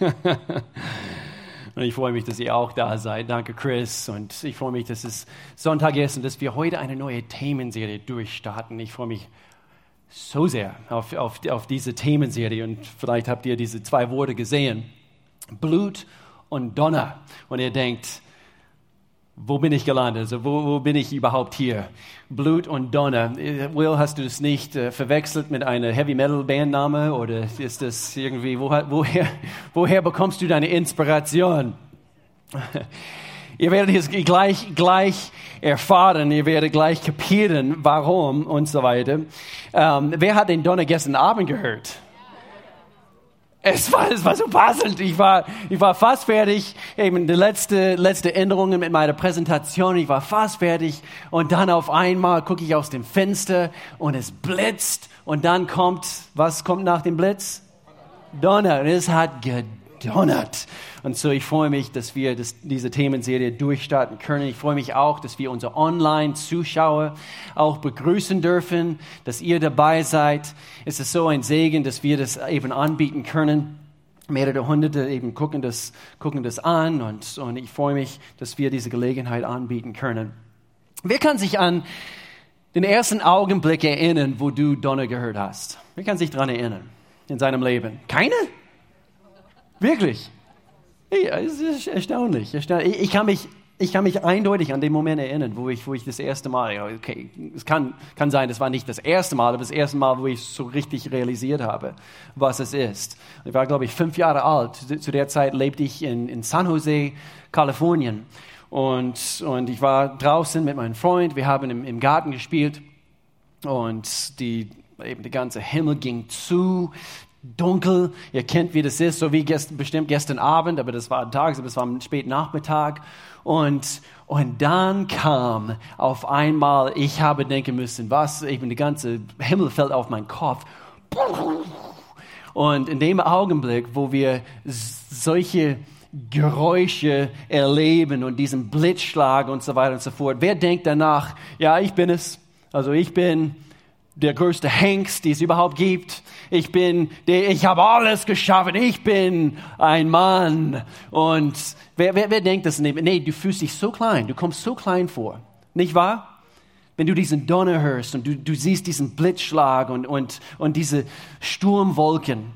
und ich freue mich, dass ihr auch da seid. Danke, Chris. Und ich freue mich, dass es Sonntag ist und dass wir heute eine neue Themenserie durchstarten. Ich freue mich so sehr auf, auf, auf diese Themenserie. Und vielleicht habt ihr diese zwei Worte gesehen. Blut und Donner. Und ihr denkt, wo bin ich gelandet? Also wo, wo bin ich überhaupt hier? Blut und Donner. Will, hast du das nicht äh, verwechselt mit einer Heavy Metal Bandname oder ist das irgendwie, wo, woher, woher bekommst du deine Inspiration? ihr werdet es gleich, gleich erfahren, ihr werdet gleich kapieren, warum und so weiter. Ähm, wer hat den Donner gestern Abend gehört? Es war, es war so passend. Ich war, ich war fast fertig. Eben die letzte, letzte Änderungen mit meiner Präsentation. Ich war fast fertig. Und dann auf einmal gucke ich aus dem Fenster und es blitzt. Und dann kommt, was kommt nach dem Blitz? Donner. Es hat gedonnert. Und so, ich freue mich, dass wir das, diese Themenserie durchstarten können. Ich freue mich auch, dass wir unsere Online-Zuschauer auch begrüßen dürfen, dass ihr dabei seid. Es ist so ein Segen, dass wir das eben anbieten können. Mehrere Hunderte eben gucken das, gucken das an und, und ich freue mich, dass wir diese Gelegenheit anbieten können. Wer kann sich an den ersten Augenblick erinnern, wo du Donner gehört hast? Wer kann sich daran erinnern in seinem Leben? Keine? Wirklich? Es ist erstaunlich. erstaunlich. Ich, kann mich, ich kann mich eindeutig an den Moment erinnern, wo ich, wo ich das erste Mal, okay, es kann, kann sein, es war nicht das erste Mal, aber das erste Mal, wo ich so richtig realisiert habe, was es ist. Ich war, glaube ich, fünf Jahre alt. Zu der Zeit lebte ich in, in San Jose, Kalifornien. Und, und ich war draußen mit meinem Freund, wir haben im, im Garten gespielt und die, eben der ganze Himmel ging zu, dunkel. Ihr kennt, wie das ist, so wie gest, bestimmt gestern Abend, aber das war tags, aber es war am späten Nachmittag. Und, und dann kam auf einmal, ich habe denken müssen, was, eben der ganze Himmel fällt auf meinen Kopf. Und in dem Augenblick, wo wir solche Geräusche erleben und diesen Blitzschlag und so weiter und so fort, wer denkt danach, ja, ich bin es, also ich bin der größte Hengst, die es überhaupt gibt. Ich bin, der, ich habe alles geschaffen. Ich bin ein Mann. Und wer, wer, wer denkt das? Nee, du fühlst dich so klein. Du kommst so klein vor. Nicht wahr? Wenn du diesen Donner hörst und du, du siehst diesen Blitzschlag und, und, und diese Sturmwolken.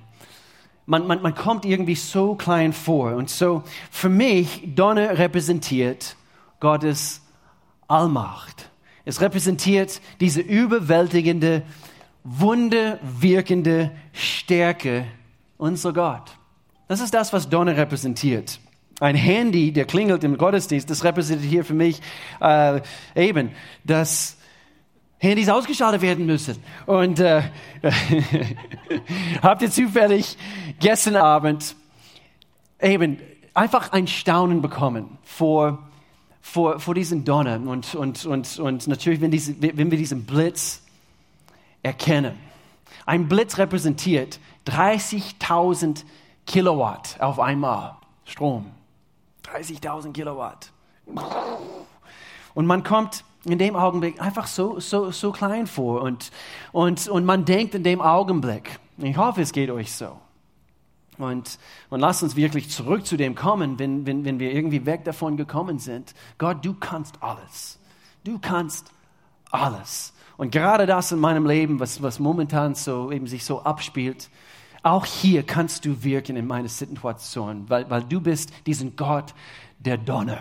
Man, man, man kommt irgendwie so klein vor. Und so, für mich, Donner repräsentiert Gottes Allmacht. Es repräsentiert diese überwältigende, wunderwirkende Stärke unserer Gott. Das ist das, was Donner repräsentiert. Ein Handy, der klingelt im Gottesdienst, das repräsentiert hier für mich äh, eben, dass Handys ausgeschaltet werden müssen. Und äh, habt ihr zufällig gestern Abend eben einfach ein Staunen bekommen vor vor, vor diesen Donner und, und, und, und natürlich, wenn, diese, wenn wir diesen Blitz erkennen. Ein Blitz repräsentiert 30.000 Kilowatt auf einmal Strom. 30.000 Kilowatt. Und man kommt in dem Augenblick einfach so, so, so klein vor und, und, und man denkt in dem Augenblick, ich hoffe, es geht euch so, und, und lass uns wirklich zurück zu dem kommen, wenn, wenn, wenn wir irgendwie weg davon gekommen sind. Gott, du kannst alles. Du kannst alles. Und gerade das in meinem Leben, was, was momentan so eben sich so abspielt, auch hier kannst du wirken in meiner Situation, weil, weil du bist diesen Gott, der Donner.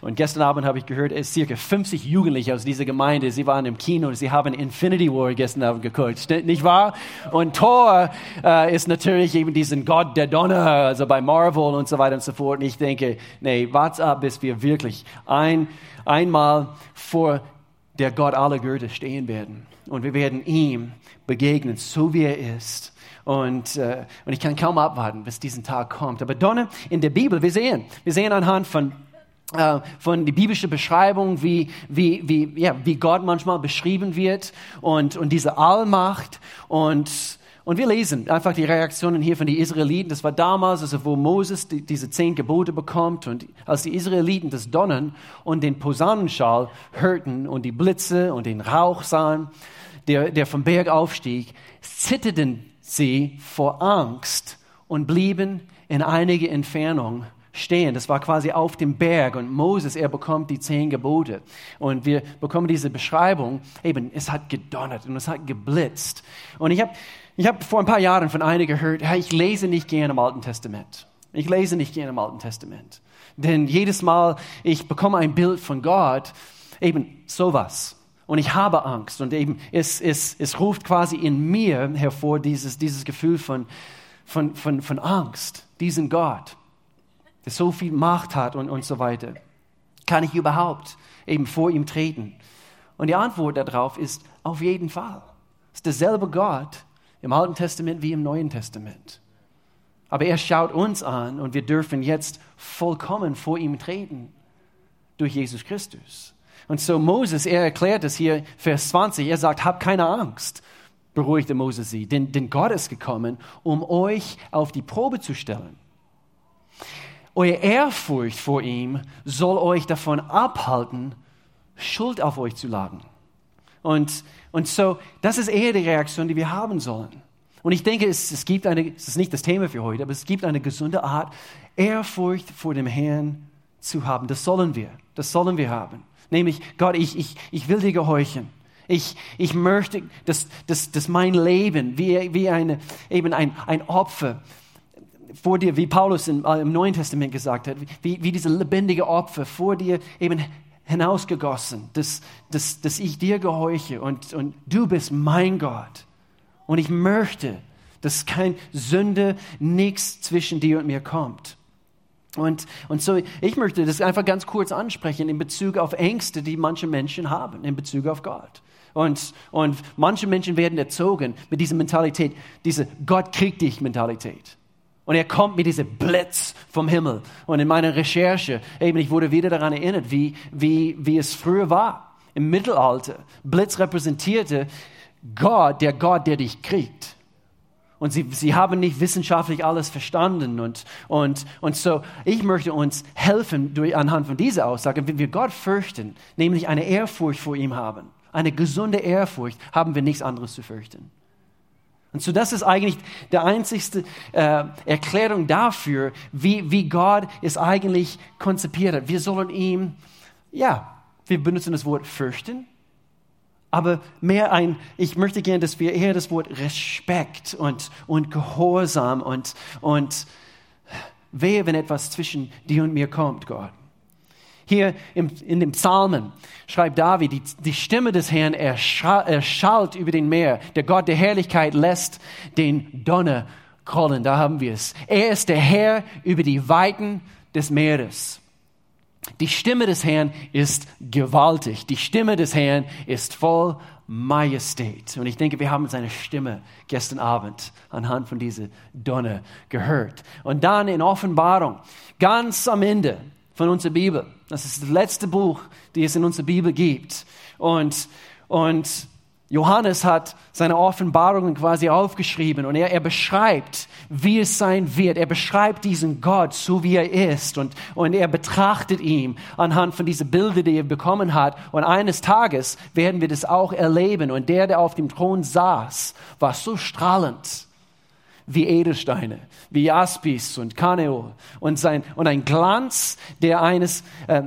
Und gestern Abend habe ich gehört, es circa 50 Jugendliche aus dieser Gemeinde, sie waren im Kino sie haben Infinity War gestern Abend geguckt, nicht wahr? Und Thor äh, ist natürlich eben diesen Gott der Donner, also bei Marvel und so weiter und so fort. Und ich denke, nee, warte ab, bis wir wirklich ein, einmal vor der Gott aller Götter stehen werden. Und wir werden ihm begegnen, so wie er ist. Und, äh, und ich kann kaum abwarten, bis diesen Tag kommt. Aber Donner in der Bibel, wir sehen, wir sehen anhand von äh, von die biblische Beschreibung, wie, wie, wie, ja, wie Gott manchmal beschrieben wird und, und diese Allmacht und, und wir lesen einfach die Reaktionen hier von den Israeliten. Das war damals, also wo Moses die, diese zehn Gebote bekommt und als die Israeliten das Donnern und den Posaunenschall hörten und die Blitze und den Rauch sahen, der, der vom Berg aufstieg, zitterten sie vor Angst und blieben in einiger Entfernung stehen. Das war quasi auf dem Berg und Moses, er bekommt die zehn Gebote. Und wir bekommen diese Beschreibung, eben, es hat gedonnert und es hat geblitzt. Und ich habe ich hab vor ein paar Jahren von einigen gehört, ich lese nicht gerne im Alten Testament. Ich lese nicht gerne im Alten Testament. Denn jedes Mal, ich bekomme ein Bild von Gott, eben sowas. Und ich habe Angst. Und eben, es, es, es ruft quasi in mir hervor dieses, dieses Gefühl von, von, von, von Angst, diesen Gott der so viel Macht hat und, und so weiter. Kann ich überhaupt eben vor ihm treten? Und die Antwort darauf ist auf jeden Fall. Es ist derselbe Gott im Alten Testament wie im Neuen Testament. Aber er schaut uns an und wir dürfen jetzt vollkommen vor ihm treten durch Jesus Christus. Und so Moses, er erklärt es hier, Vers 20, er sagt, habt keine Angst, beruhigte Moses sie, denn, denn Gott ist gekommen, um euch auf die Probe zu stellen. Eure Ehrfurcht vor ihm soll euch davon abhalten, Schuld auf euch zu laden. Und, und so, das ist eher die Reaktion, die wir haben sollen. Und ich denke, es, es gibt eine, es ist nicht das Thema für heute, aber es gibt eine gesunde Art, Ehrfurcht vor dem Herrn zu haben. Das sollen wir. Das sollen wir haben. Nämlich, Gott, ich, ich, ich will dir gehorchen. Ich, ich möchte, dass, dass, dass mein Leben wie, wie eine, eben ein, ein Opfer vor dir, wie Paulus im, äh, im Neuen Testament gesagt hat, wie, wie diese lebendige Opfer vor dir eben hinausgegossen, dass, dass, dass ich dir gehorche und, und du bist mein Gott. Und ich möchte, dass kein Sünde, nichts zwischen dir und mir kommt. Und, und so, ich möchte das einfach ganz kurz ansprechen in Bezug auf Ängste, die manche Menschen haben, in Bezug auf Gott. Und, und manche Menschen werden erzogen mit dieser Mentalität, diese Gott kriegt dich Mentalität. Und er kommt mit diesem Blitz vom Himmel. Und in meiner Recherche, eben, ich wurde wieder daran erinnert, wie, wie, wie es früher war. Im Mittelalter. Blitz repräsentierte Gott, der Gott, der dich kriegt. Und sie, sie haben nicht wissenschaftlich alles verstanden. Und, und, und so, ich möchte uns helfen durch, anhand von dieser Aussage, wenn wir Gott fürchten, nämlich eine Ehrfurcht vor ihm haben, eine gesunde Ehrfurcht, haben wir nichts anderes zu fürchten. Und so das ist eigentlich die einzigste äh, Erklärung dafür, wie, wie Gott es eigentlich konzipiert hat. Wir sollen ihm, ja, wir benutzen das Wort fürchten, aber mehr ein, ich möchte gerne, dass wir eher das Wort Respekt und, und Gehorsam und, und wehe, wenn etwas zwischen dir und mir kommt, Gott. Hier im, in dem Psalmen schreibt David, die, die Stimme des Herrn erschallt über den Meer. Der Gott der Herrlichkeit lässt den Donner krollen. Da haben wir es. Er ist der Herr über die Weiten des Meeres. Die Stimme des Herrn ist gewaltig. Die Stimme des Herrn ist voll Majestät. Und ich denke, wir haben seine Stimme gestern Abend anhand von dieser Donner gehört. Und dann in Offenbarung, ganz am Ende, von unserer Bibel. Das ist das letzte Buch, die es in unserer Bibel gibt. Und, und Johannes hat seine Offenbarungen quasi aufgeschrieben und er, er beschreibt, wie es sein wird. Er beschreibt diesen Gott, so wie er ist und, und er betrachtet ihn anhand von diesen Bildern, die er bekommen hat. Und eines Tages werden wir das auch erleben. Und der, der auf dem Thron saß, war so strahlend wie Edelsteine, wie Jaspis und Kaneol und, sein, und ein Glanz, der eines, äh,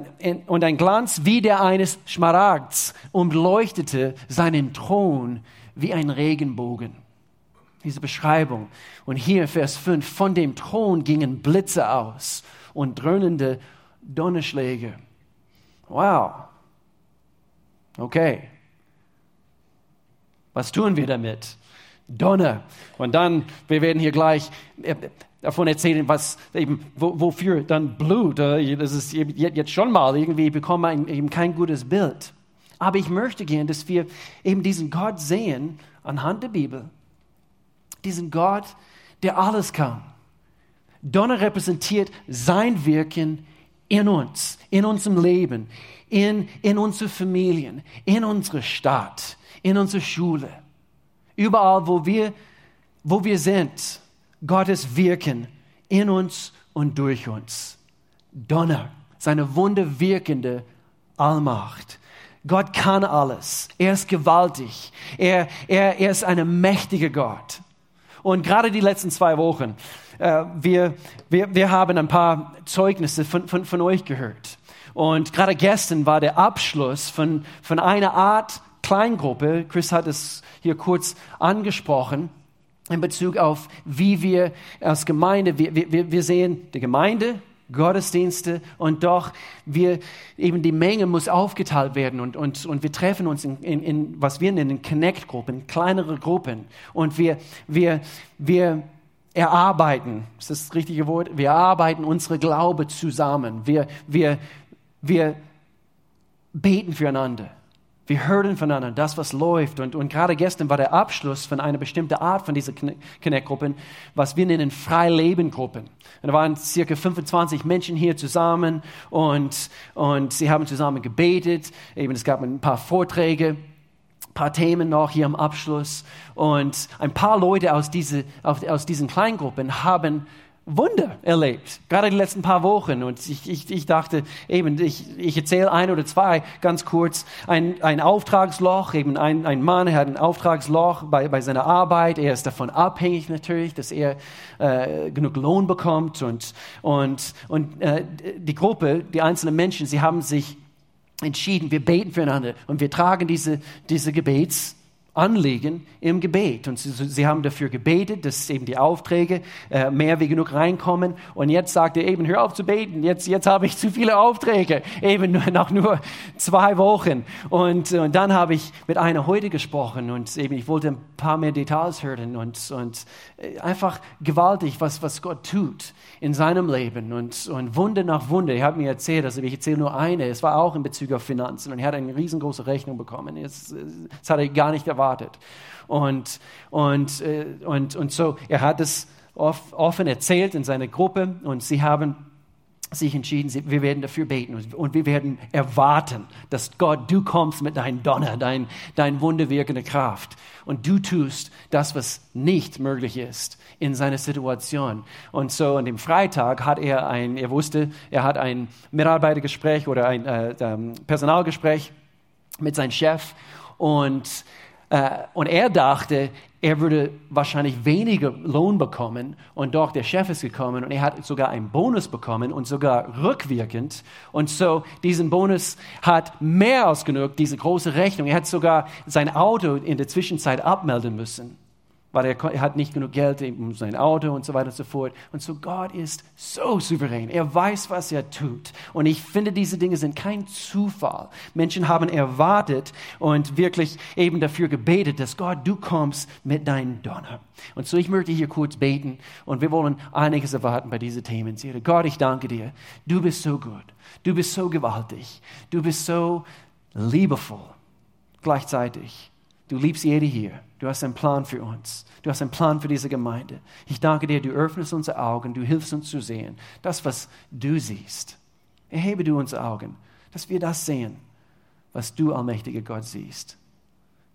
und ein Glanz wie der eines Schmaragds umleuchtete seinen Thron wie ein Regenbogen. Diese Beschreibung. Und hier Vers 5, von dem Thron gingen Blitze aus und dröhnende Donnerschläge. Wow. Okay. Was tun wir damit? Donner. Und dann, wir werden hier gleich äh, davon erzählen, was eben, wofür dann Blut. Äh, das ist jetzt schon mal irgendwie, bekommen wir eben kein gutes Bild. Aber ich möchte gerne, dass wir eben diesen Gott sehen anhand der Bibel. Diesen Gott, der alles kann. Donner repräsentiert sein Wirken in uns, in unserem Leben, in, in unsere Familien, in unsere Stadt, in unsere Schule überall, wo wir, wo wir sind, Gottes Wirken in uns und durch uns. Donner, seine wunderwirkende Allmacht. Gott kann alles. Er ist gewaltig. Er, er, er ist ein mächtiger Gott. Und gerade die letzten zwei Wochen, äh, wir, wir, wir haben ein paar Zeugnisse von, von, von euch gehört. Und gerade gestern war der Abschluss von, von einer Art Kleingruppe. Chris hat es hier kurz angesprochen in Bezug auf, wie wir als Gemeinde, wir, wir, wir sehen die Gemeinde, Gottesdienste und doch wir eben die Menge muss aufgeteilt werden und, und, und wir treffen uns in, in, in was wir nennen Connect-Gruppen, kleinere Gruppen und wir, wir, wir erarbeiten, ist das, das richtige Wort? Wir erarbeiten unsere Glaube zusammen. Wir, wir, wir beten füreinander. Wir hören voneinander das, was läuft. Und, und gerade gestern war der Abschluss von einer bestimmten Art von dieser Connect-Gruppen, was wir nennen Freileben-Gruppen. Und da waren circa 25 Menschen hier zusammen und, und sie haben zusammen gebetet. Eben, es gab ein paar Vorträge, ein paar Themen noch hier am Abschluss. Und ein paar Leute aus, diese, aus diesen Kleingruppen haben Wunder erlebt, gerade die letzten paar Wochen. Und ich, ich, ich dachte, eben, ich, ich erzähle ein oder zwei ganz kurz. Ein, ein Auftragsloch, eben ein, ein Mann hat ein Auftragsloch bei, bei seiner Arbeit. Er ist davon abhängig natürlich, dass er äh, genug Lohn bekommt. Und, und, und äh, die Gruppe, die einzelnen Menschen, sie haben sich entschieden, wir beten füreinander und wir tragen diese, diese Gebets Anliegen im Gebet. Und sie, sie, haben dafür gebetet, dass eben die Aufträge äh, mehr wie genug reinkommen. Und jetzt sagt er eben, hör auf zu beten, jetzt, jetzt habe ich zu viele Aufträge, eben nach nur zwei Wochen. Und, und dann habe ich mit einer heute gesprochen und eben ich wollte ein paar mehr Details hören und, und äh, einfach gewaltig, was, was Gott tut in seinem Leben und, und Wunder nach Wunder. Er hat mir erzählt, also ich erzähle nur eine, es war auch in Bezug auf Finanzen und er hat eine riesengroße Rechnung bekommen. Das, das hat er gar nicht erwartet. Und, und, äh, und, und so, er hat es offen erzählt in seiner Gruppe und sie haben sich entschieden, wir werden dafür beten und wir werden erwarten, dass Gott, du kommst mit deinem Donner, dein, dein wunderwirkende Kraft und du tust das, was nicht möglich ist in seiner Situation. Und so an dem Freitag hat er ein, er wusste, er hat ein Mitarbeitergespräch oder ein äh, ähm, Personalgespräch mit seinem Chef und und er dachte, er würde wahrscheinlich weniger Lohn bekommen. Und doch, der Chef ist gekommen und er hat sogar einen Bonus bekommen und sogar rückwirkend. Und so, diesen Bonus hat mehr als genug, diese große Rechnung. Er hat sogar sein Auto in der Zwischenzeit abmelden müssen weil er, hat nicht genug Geld um sein Auto und so weiter und so fort. Und so Gott ist so souverän. Er weiß, was er tut. Und ich finde, diese Dinge sind kein Zufall. Menschen haben erwartet und wirklich eben dafür gebetet, dass Gott, du kommst mit deinem Donner. Und so ich möchte hier kurz beten und wir wollen einiges erwarten bei diesen Themen. Gott, ich danke dir. Du bist so gut. Du bist so gewaltig. Du bist so liebevoll gleichzeitig. Du liebst jede hier. Du hast einen Plan für uns. Du hast einen Plan für diese Gemeinde. Ich danke dir, du öffnest unsere Augen, du hilfst uns zu sehen. Das, was du siehst. Erhebe du unsere Augen, dass wir das sehen, was du, allmächtiger Gott, siehst.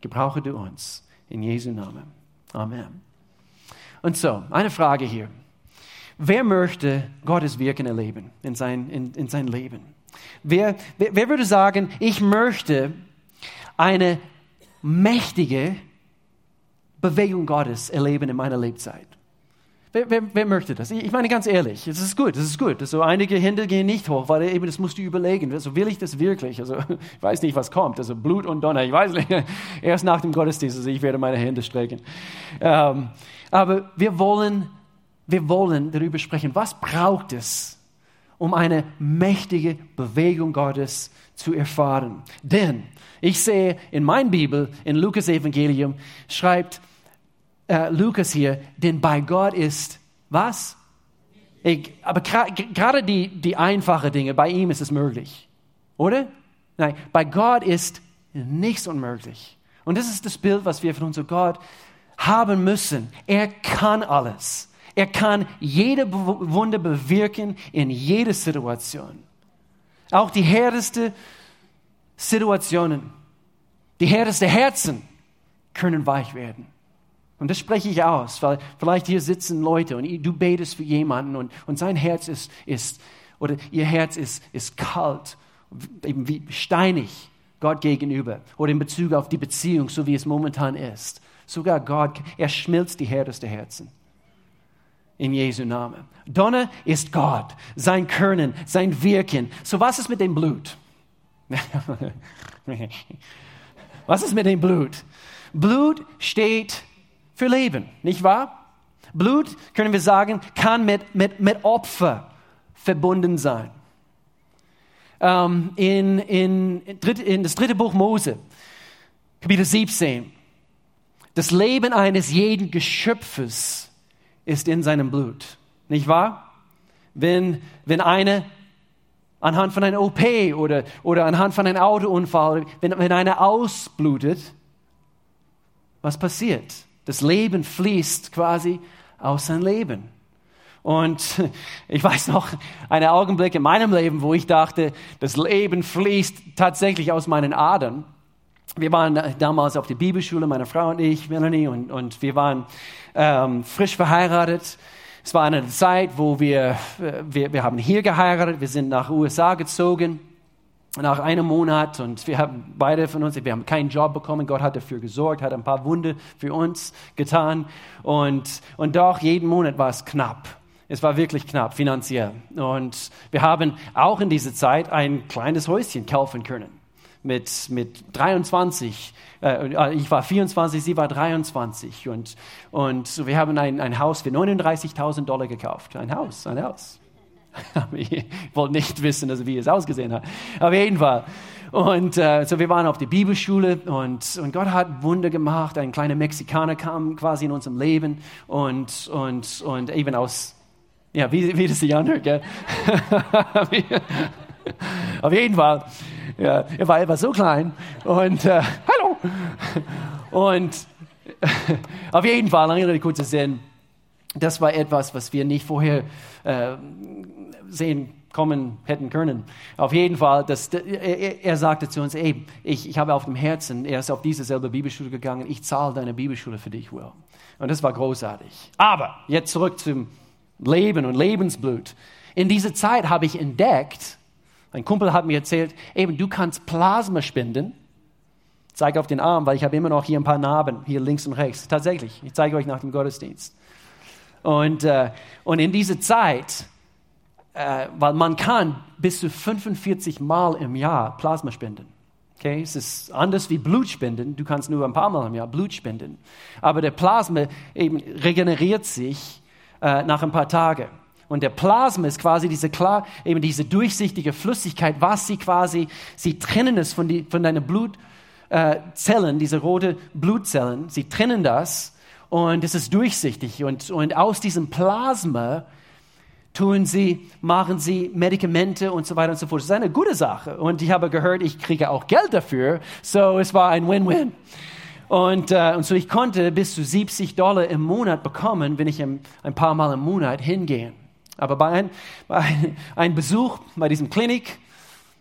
Gebrauche du uns. In Jesu Namen. Amen. Und so, eine Frage hier. Wer möchte Gottes Wirken erleben in sein, in, in sein Leben? Wer, wer, wer würde sagen, ich möchte eine mächtige Bewegung Gottes erleben in meiner Lebzeit. Wer, wer, wer, möchte das? Ich meine ganz ehrlich, es ist gut, es ist gut. Also einige Hände gehen nicht hoch, weil eben das musst du überlegen. Also will ich das wirklich? Also ich weiß nicht, was kommt. Also Blut und Donner, ich weiß nicht. Erst nach dem Gottesdienst, also ich werde meine Hände strecken. Ähm, aber wir wollen, wir wollen darüber sprechen, was braucht es, um eine mächtige Bewegung Gottes zu erfahren. Denn ich sehe in meiner Bibel, in Lukas Evangelium, schreibt äh, Lukas hier, denn bei Gott ist was? Ich, aber gerade die, die einfachen Dinge, bei ihm ist es möglich. Oder? Nein, bei Gott ist nichts unmöglich. Und das ist das Bild, was wir von unserem Gott haben müssen. Er kann alles. Er kann jede Wunder bewirken in jeder Situation. Auch die härteste Situationen, die härteste Herzen können weich werden. Und das spreche ich aus, weil vielleicht hier sitzen Leute und du betest für jemanden und, und sein Herz ist, ist, oder ihr Herz ist, ist kalt, eben wie steinig Gott gegenüber oder in Bezug auf die Beziehung, so wie es momentan ist. Sogar Gott, er schmilzt die härtesten Herzen. In Jesu Namen. Donner ist Gott, sein Können, sein Wirken. So was ist mit dem Blut? was ist mit dem Blut? Blut steht für Leben, nicht wahr? Blut, können wir sagen, kann mit, mit, mit Opfer verbunden sein. Ähm, in, in, in das dritte Buch Mose, Kapitel 17, das Leben eines jeden Geschöpfes ist in seinem Blut. Nicht wahr? Wenn, wenn eine anhand von einer OP oder, oder anhand von einem Autounfall, wenn, wenn einer ausblutet, was passiert? Das Leben fließt quasi aus seinem Leben. Und ich weiß noch einen Augenblick in meinem Leben, wo ich dachte, das Leben fließt tatsächlich aus meinen Adern. Wir waren damals auf der Bibelschule, meine Frau und ich, Melanie, und, und wir waren ähm, frisch verheiratet. Es war eine Zeit, wo wir, wir, wir haben hier geheiratet, wir sind nach USA gezogen nach einem Monat und wir haben beide von uns, wir haben keinen Job bekommen. Gott hat dafür gesorgt, hat ein paar Wunde für uns getan und, und doch jeden Monat war es knapp. Es war wirklich knapp finanziell. Und wir haben auch in dieser Zeit ein kleines Häuschen kaufen können. Mit, mit 23 äh, ich war 24, sie war 23 und, und wir haben ein, ein Haus für 39.000 Dollar gekauft. Ein Haus, ein Haus. ich wollte nicht wissen, also wie es ausgesehen hat. Auf jeden Fall. Und äh, so wir waren auf der Bibelschule und, und Gott hat Wunder gemacht. Ein kleiner Mexikaner kam quasi in unserem Leben und, und, und eben aus, ja, wie, wie das sich anhört, gell? auf jeden Fall. Ja, er war, war so klein und äh, hallo. Und auf jeden Fall, lange Rede, kurzer Sinn, das war etwas, was wir nicht vorher äh, sehen kommen hätten können. Auf jeden Fall, das, er, er, sagte zu uns, ey, ich, ich habe auf dem Herzen, er ist auf diese selbe Bibelschule gegangen, ich zahle deine Bibelschule für dich, Will. Und das war großartig. Aber jetzt zurück zum Leben und Lebensblut. In dieser Zeit habe ich entdeckt, ein Kumpel hat mir erzählt, eben, du kannst Plasma spenden. Ich zeige auf den Arm, weil ich habe immer noch hier ein paar Narben, hier links und rechts. Tatsächlich, ich zeige euch nach dem Gottesdienst. Und, äh, und in dieser Zeit, äh, weil man kann bis zu 45 Mal im Jahr Plasma spenden. Okay, es ist anders wie Blutspenden. Du kannst nur ein paar Mal im Jahr Blut spenden. Aber der Plasma eben regeneriert sich äh, nach ein paar Tagen. Und der Plasma ist quasi diese klar, eben diese durchsichtige Flüssigkeit, was sie quasi, sie trennen es von, die, von deinen Blutzellen, äh, diese rote Blutzellen, sie trennen das und es ist durchsichtig. Und, und aus diesem Plasma tun sie, machen sie Medikamente und so weiter und so fort. Das ist eine gute Sache. Und ich habe gehört, ich kriege auch Geld dafür. So, es war ein Win-Win. Und, äh, und so ich konnte bis zu 70 Dollar im Monat bekommen, wenn ich ein, ein paar Mal im Monat hingehe. Aber bei, ein, bei einem Besuch bei diesem Klinik,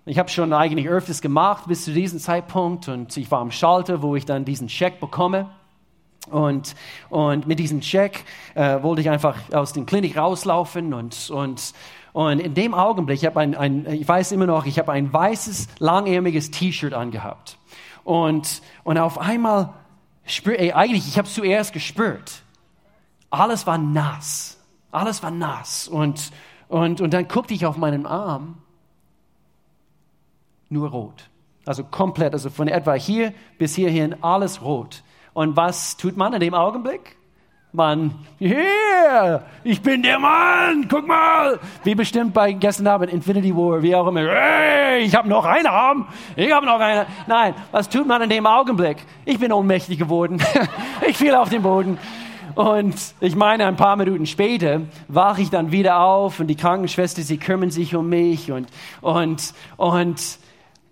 ich habe schon eigentlich öfters gemacht bis zu diesem Zeitpunkt und ich war am Schalter, wo ich dann diesen Scheck bekomme. Und, und mit diesem Scheck äh, wollte ich einfach aus der Klinik rauslaufen und, und, und in dem Augenblick, ich, ein, ein, ich weiß immer noch, ich habe ein weißes, langärmiges T-Shirt angehabt. Und, und auf einmal, spür, ey, eigentlich, ich habe es zuerst gespürt, alles war nass. Alles war nass. Und, und, und dann guckte ich auf meinen Arm, nur rot. Also komplett, also von etwa hier bis hierhin alles rot. Und was tut man in dem Augenblick? Man, yeah, ich bin der Mann, guck mal. Wie bestimmt bei gestern Abend Infinity War, wie auch immer. Hey, ich habe noch einen Arm, ich habe noch einen. Nein, was tut man in dem Augenblick? Ich bin ohnmächtig geworden. ich fiel auf den Boden. Und ich meine, ein paar Minuten später wache ich dann wieder auf und die Krankenschwester, sie kümmern sich um mich und, und, und,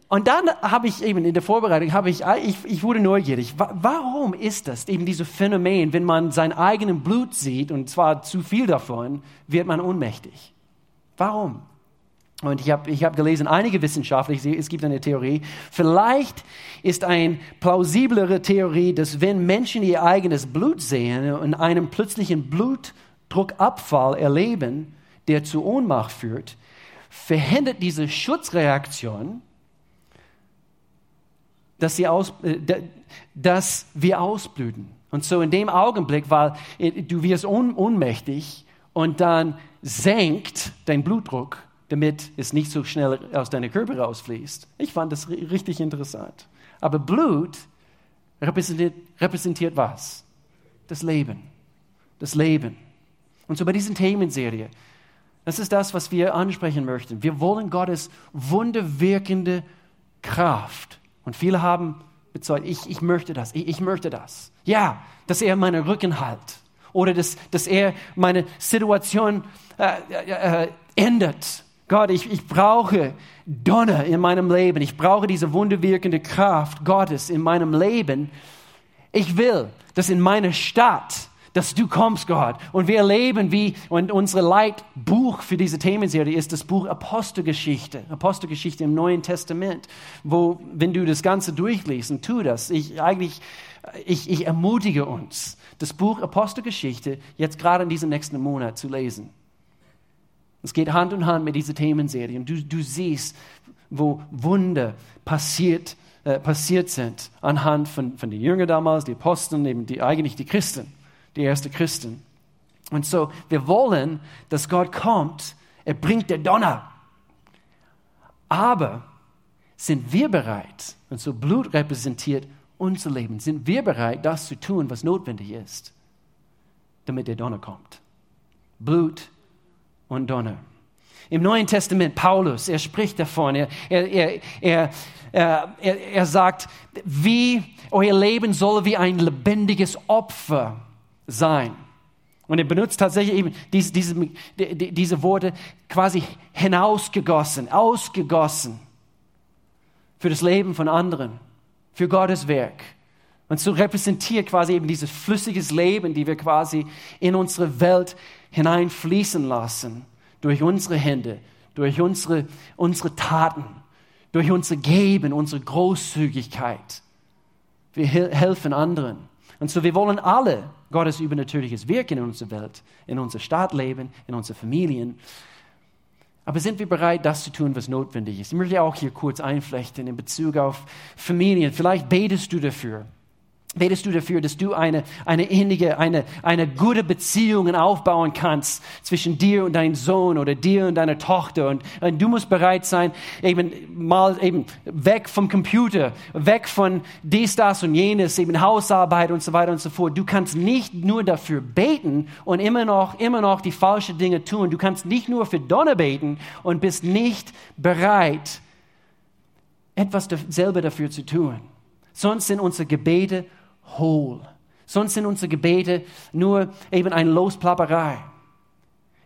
und dann habe ich eben in der Vorbereitung, habe ich, ich, ich wurde neugierig. Warum ist das eben dieses Phänomen, wenn man sein eigenes Blut sieht, und zwar zu viel davon, wird man ohnmächtig? Warum? Und ich habe ich hab gelesen, einige Wissenschaftler, ich sehe, es gibt eine Theorie, vielleicht ist eine plausiblere Theorie, dass wenn Menschen ihr eigenes Blut sehen und einen plötzlichen Blutdruckabfall erleben, der zu Ohnmacht führt, verhindert diese Schutzreaktion, dass, sie aus, äh, dass wir ausblüten. Und so in dem Augenblick, weil äh, du wirst ohnmächtig und dann senkt dein Blutdruck, damit es nicht so schnell aus deinem Körper rausfließt. Ich fand das richtig interessant. Aber Blut repräsentiert, repräsentiert was? Das Leben. Das Leben. Und so bei diesen Themenserie, das ist das, was wir ansprechen möchten. Wir wollen Gottes wunderwirkende Kraft. Und viele haben bezeugt, ich, ich möchte das, ich, ich möchte das. Ja, dass er meinen Rücken halt oder dass, dass er meine Situation äh, äh, äh, ändert. Gott, ich, ich brauche Donner in meinem Leben. Ich brauche diese wunderwirkende Kraft Gottes in meinem Leben. Ich will, dass in meiner Stadt dass du kommst, Gott. Und wir erleben, wie, und unser Leitbuch für diese Themenserie ist das Buch Apostelgeschichte. Apostelgeschichte im Neuen Testament, wo, wenn du das Ganze durchliest, und tu das, ich eigentlich, ich, ich ermutige uns, das Buch Apostelgeschichte jetzt gerade in diesem nächsten Monat zu lesen. Es geht Hand in Hand mit dieser Themenserie. Und du, du siehst, wo Wunder passiert, äh, passiert sind anhand von, von den Jüngern damals, die Aposteln, eben die, eigentlich die Christen die ersten Christen. Und so, wir wollen, dass Gott kommt, er bringt der Donner. Aber sind wir bereit, und so Blut repräsentiert unser Leben, sind wir bereit, das zu tun, was notwendig ist, damit der Donner kommt? Blut und Donner. Im Neuen Testament, Paulus, er spricht davon, er, er, er, er, er sagt, wie euer Leben soll wie ein lebendiges Opfer sein. Und er benutzt tatsächlich eben diese, diese, diese Worte quasi hinausgegossen, ausgegossen für das Leben von anderen, für Gottes Werk. Und so repräsentiert quasi eben dieses flüssiges Leben, die wir quasi in unsere Welt hineinfließen lassen, durch unsere Hände, durch unsere, unsere Taten, durch unser Geben, unsere Großzügigkeit. Wir helfen anderen. Und so wir wollen alle Gottes übernatürliches Wirken in unserer Welt, in unser Stadtleben, in unsere Familien. Aber sind wir bereit, das zu tun, was notwendig ist? Ich möchte auch hier kurz einflechten in Bezug auf Familien. Vielleicht betest du dafür, Betest du dafür, dass du eine, eine innige, eine, eine gute Beziehung aufbauen kannst zwischen dir und deinem Sohn oder dir und deiner Tochter. Und, und, du musst bereit sein, eben mal eben weg vom Computer, weg von dies, das und jenes, eben Hausarbeit und so weiter und so fort. Du kannst nicht nur dafür beten und immer noch, immer noch die falschen Dinge tun. Du kannst nicht nur für Donner beten und bist nicht bereit, etwas selber dafür zu tun. Sonst sind unsere Gebete hohl. Sonst sind unsere Gebete nur eben eine Losplapperei.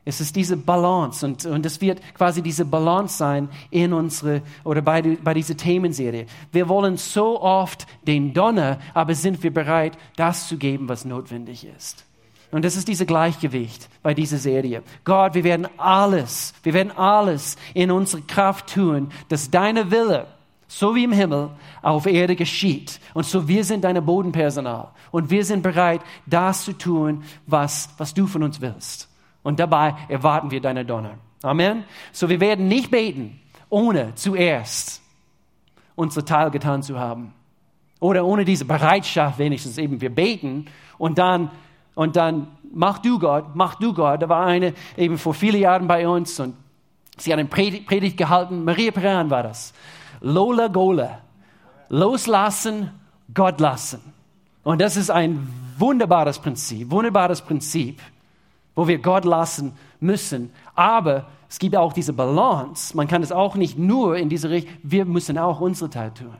Es ist diese Balance und, und es wird quasi diese Balance sein in unsere oder bei, bei dieser Themenserie. Wir wollen so oft den Donner, aber sind wir bereit, das zu geben, was notwendig ist? Und das ist dieses Gleichgewicht bei dieser Serie. Gott, wir werden alles, wir werden alles in unserer Kraft tun, dass deine Wille so wie im Himmel auf Erde geschieht. Und so wir sind deine Bodenpersonal. Und wir sind bereit, das zu tun, was, was du von uns willst. Und dabei erwarten wir deine Donner. Amen. So wir werden nicht beten, ohne zuerst unsere Teil getan zu haben. Oder ohne diese Bereitschaft wenigstens eben. Wir beten und dann, und dann mach du Gott, mach du Gott. Da war eine eben vor vielen Jahren bei uns und sie hat eine Predigt gehalten. Maria Peran war das. Lola Gola. Loslassen, Gott lassen. Und das ist ein wunderbares Prinzip, wunderbares Prinzip, wo wir Gott lassen müssen. Aber es gibt auch diese Balance. Man kann es auch nicht nur in diese Richtung, wir müssen auch unsere Teil tun.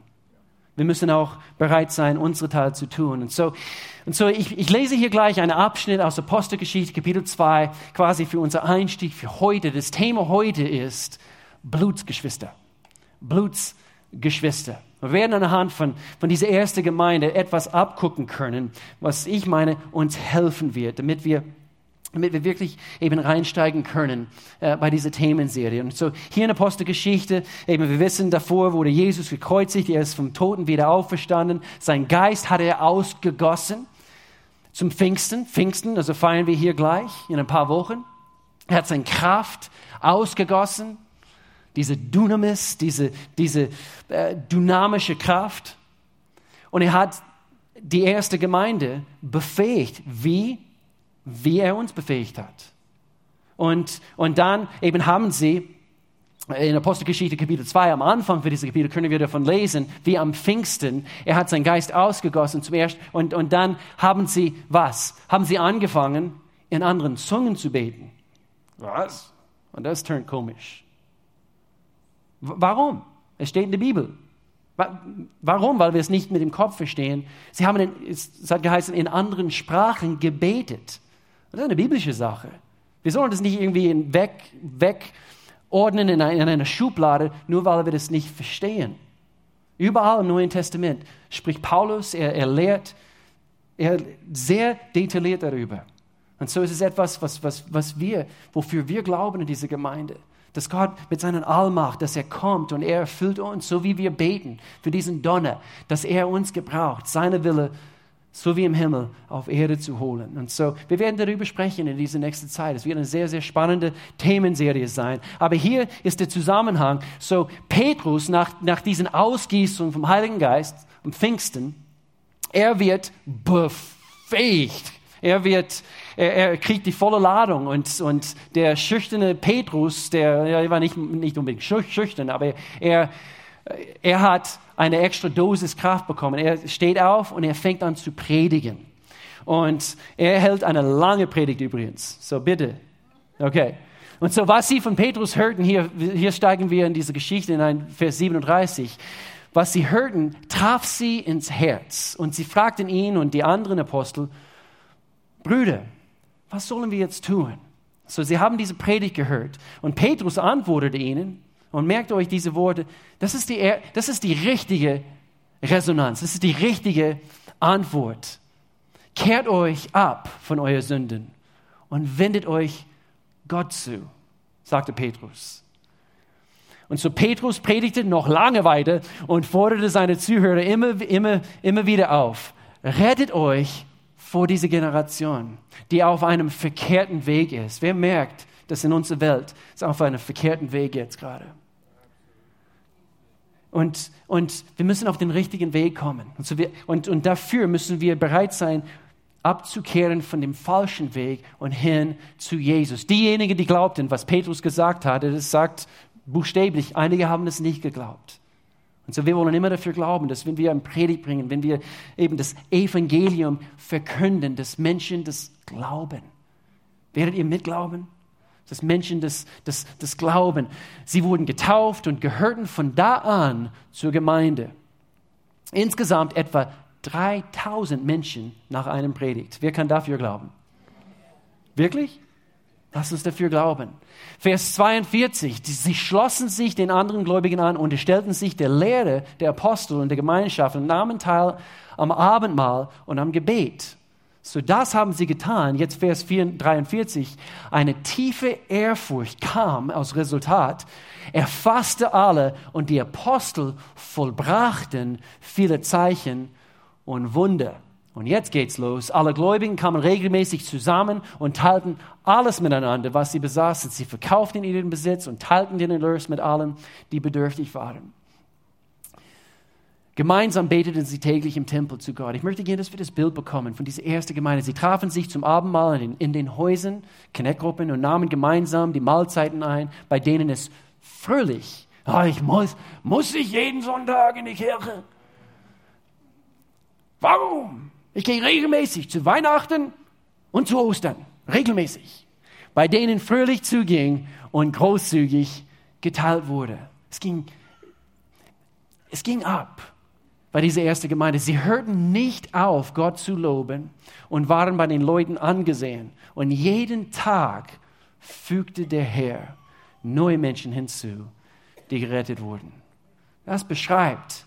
Wir müssen auch bereit sein, unsere Teil zu tun. Und so, und so ich, ich lese hier gleich einen Abschnitt aus Apostelgeschichte, Kapitel 2, quasi für unser Einstieg für heute. Das Thema heute ist Blutsgeschwister. Blutsgeschwister. Wir werden anhand von, von dieser ersten Gemeinde etwas abgucken können, was ich meine, uns helfen wird, damit wir damit wir wirklich eben reinsteigen können äh, bei dieser Themenserie. Und so hier in der Apostelgeschichte, eben wir wissen, davor wurde Jesus gekreuzigt, er ist vom Toten wieder auferstanden, sein Geist hat er ausgegossen zum Pfingsten, Pfingsten, also feiern wir hier gleich in ein paar Wochen. Er hat seine Kraft ausgegossen diese Dynamis, diese, diese äh, dynamische Kraft. Und er hat die erste Gemeinde befähigt, wie, wie er uns befähigt hat. Und, und dann eben haben sie in Apostelgeschichte Kapitel 2, am Anfang für diese Kapitel können wir davon lesen, wie am Pfingsten, er hat seinen Geist ausgegossen zum ersten, und, und dann haben sie was? Haben sie angefangen, in anderen Zungen zu beten. Was? Und das turnt komisch. Warum? Es steht in der Bibel. Warum? Weil wir es nicht mit dem Kopf verstehen. Sie haben, in, es hat geheißen, in anderen Sprachen gebetet. Das ist eine biblische Sache. Wir sollen das nicht irgendwie weg, wegordnen in einer, in einer Schublade, nur weil wir das nicht verstehen. Überall im Neuen Testament spricht Paulus, er, er lehrt er sehr detailliert darüber. Und so ist es etwas, was, was, was wir, wofür wir glauben in dieser Gemeinde dass Gott mit seiner Allmacht, dass er kommt und er erfüllt uns, so wie wir beten für diesen Donner, dass er uns gebraucht, seine Wille, so wie im Himmel, auf Erde zu holen. Und so, wir werden darüber sprechen in dieser nächsten Zeit. Es wird eine sehr, sehr spannende Themenserie sein. Aber hier ist der Zusammenhang. So, Petrus, nach, nach diesen Ausgießungen vom Heiligen Geist am Pfingsten, er wird befähigt. Er wird er, er kriegt die volle Ladung und, und der schüchterne Petrus, der ja, war nicht, nicht unbedingt schüchtern, aber er, er hat eine extra Dosis Kraft bekommen. Er steht auf und er fängt an zu predigen. Und er hält eine lange Predigt übrigens. So bitte. Okay. Und so was sie von Petrus hörten, hier, hier steigen wir in diese Geschichte in ein Vers 37. Was sie hörten, traf sie ins Herz. Und sie fragten ihn und die anderen Apostel, Brüder, was sollen wir jetzt tun? So, sie haben diese Predigt gehört und Petrus antwortete ihnen und merkt euch diese Worte, das ist die, das ist die richtige Resonanz, das ist die richtige Antwort. Kehrt euch ab von euren Sünden und wendet euch Gott zu, sagte Petrus. Und so Petrus predigte noch lange weiter und forderte seine Zuhörer immer, immer, immer wieder auf. Rettet euch vor dieser Generation, die auf einem verkehrten Weg ist. Wer merkt, dass in unserer Welt es auf einem verkehrten Weg jetzt gerade? Und, und wir müssen auf den richtigen Weg kommen. Und, so wir, und, und dafür müssen wir bereit sein, abzukehren von dem falschen Weg und hin zu Jesus. Diejenigen, die glaubten, was Petrus gesagt hatte, das sagt buchstäblich, einige haben es nicht geglaubt. Und so wir wollen immer dafür glauben, dass wenn wir ein Predigt bringen, wenn wir eben das Evangelium verkünden, dass Menschen das glauben. Werdet ihr mitglauben? Dass Menschen das, das, das glauben. Sie wurden getauft und gehörten von da an zur Gemeinde. Insgesamt etwa 3000 Menschen nach einem Predigt. Wer kann dafür glauben? Wirklich? Lass uns dafür glauben. Vers 42. Sie schlossen sich den anderen Gläubigen an und stellten sich der Lehre der Apostel und der Gemeinschaft und nahmen teil am Abendmahl und am Gebet. So das haben sie getan. Jetzt Vers 43. Eine tiefe Ehrfurcht kam als Resultat, erfasste alle und die Apostel vollbrachten viele Zeichen und Wunder. Und jetzt geht's los. Alle Gläubigen kamen regelmäßig zusammen und teilten alles miteinander, was sie besaßen. Sie verkauften ihren Besitz und teilten den Erlös mit allen, die bedürftig waren. Gemeinsam beteten sie täglich im Tempel zu Gott. Ich möchte gerne, dass wir das Bild bekommen von dieser ersten Gemeinde. Sie trafen sich zum Abendmahl in den, in den Häusern, Connect-Gruppen und nahmen gemeinsam die Mahlzeiten ein, bei denen es fröhlich, oh, ich muss, muss ich jeden Sonntag in die Kirche? Warum? Ich gehe regelmäßig zu Weihnachten und zu Ostern. Regelmäßig. Bei denen fröhlich zuging und großzügig geteilt wurde. Es ging, es ging ab bei dieser ersten Gemeinde. Sie hörten nicht auf, Gott zu loben und waren bei den Leuten angesehen. Und jeden Tag fügte der Herr neue Menschen hinzu, die gerettet wurden. Das beschreibt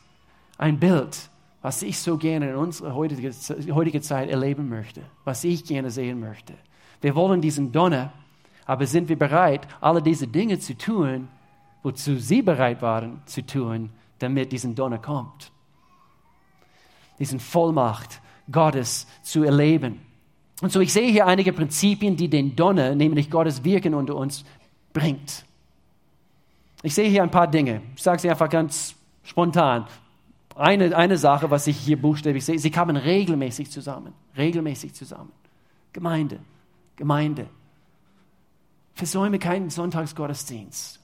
ein Bild was ich so gerne in unserer heutigen heutige Zeit erleben möchte, was ich gerne sehen möchte. Wir wollen diesen Donner, aber sind wir bereit, alle diese Dinge zu tun, wozu sie bereit waren zu tun, damit diesen Donner kommt? Diesen Vollmacht Gottes zu erleben. Und so, ich sehe hier einige Prinzipien, die den Donner, nämlich Gottes Wirken unter uns, bringt. Ich sehe hier ein paar Dinge. Ich sage sie einfach ganz spontan eine, eine Sache, was ich hier buchstäblich sehe, sie kamen regelmäßig zusammen, regelmäßig zusammen. Gemeinde, Gemeinde. versäume keinen Sonntagsgottesdienst.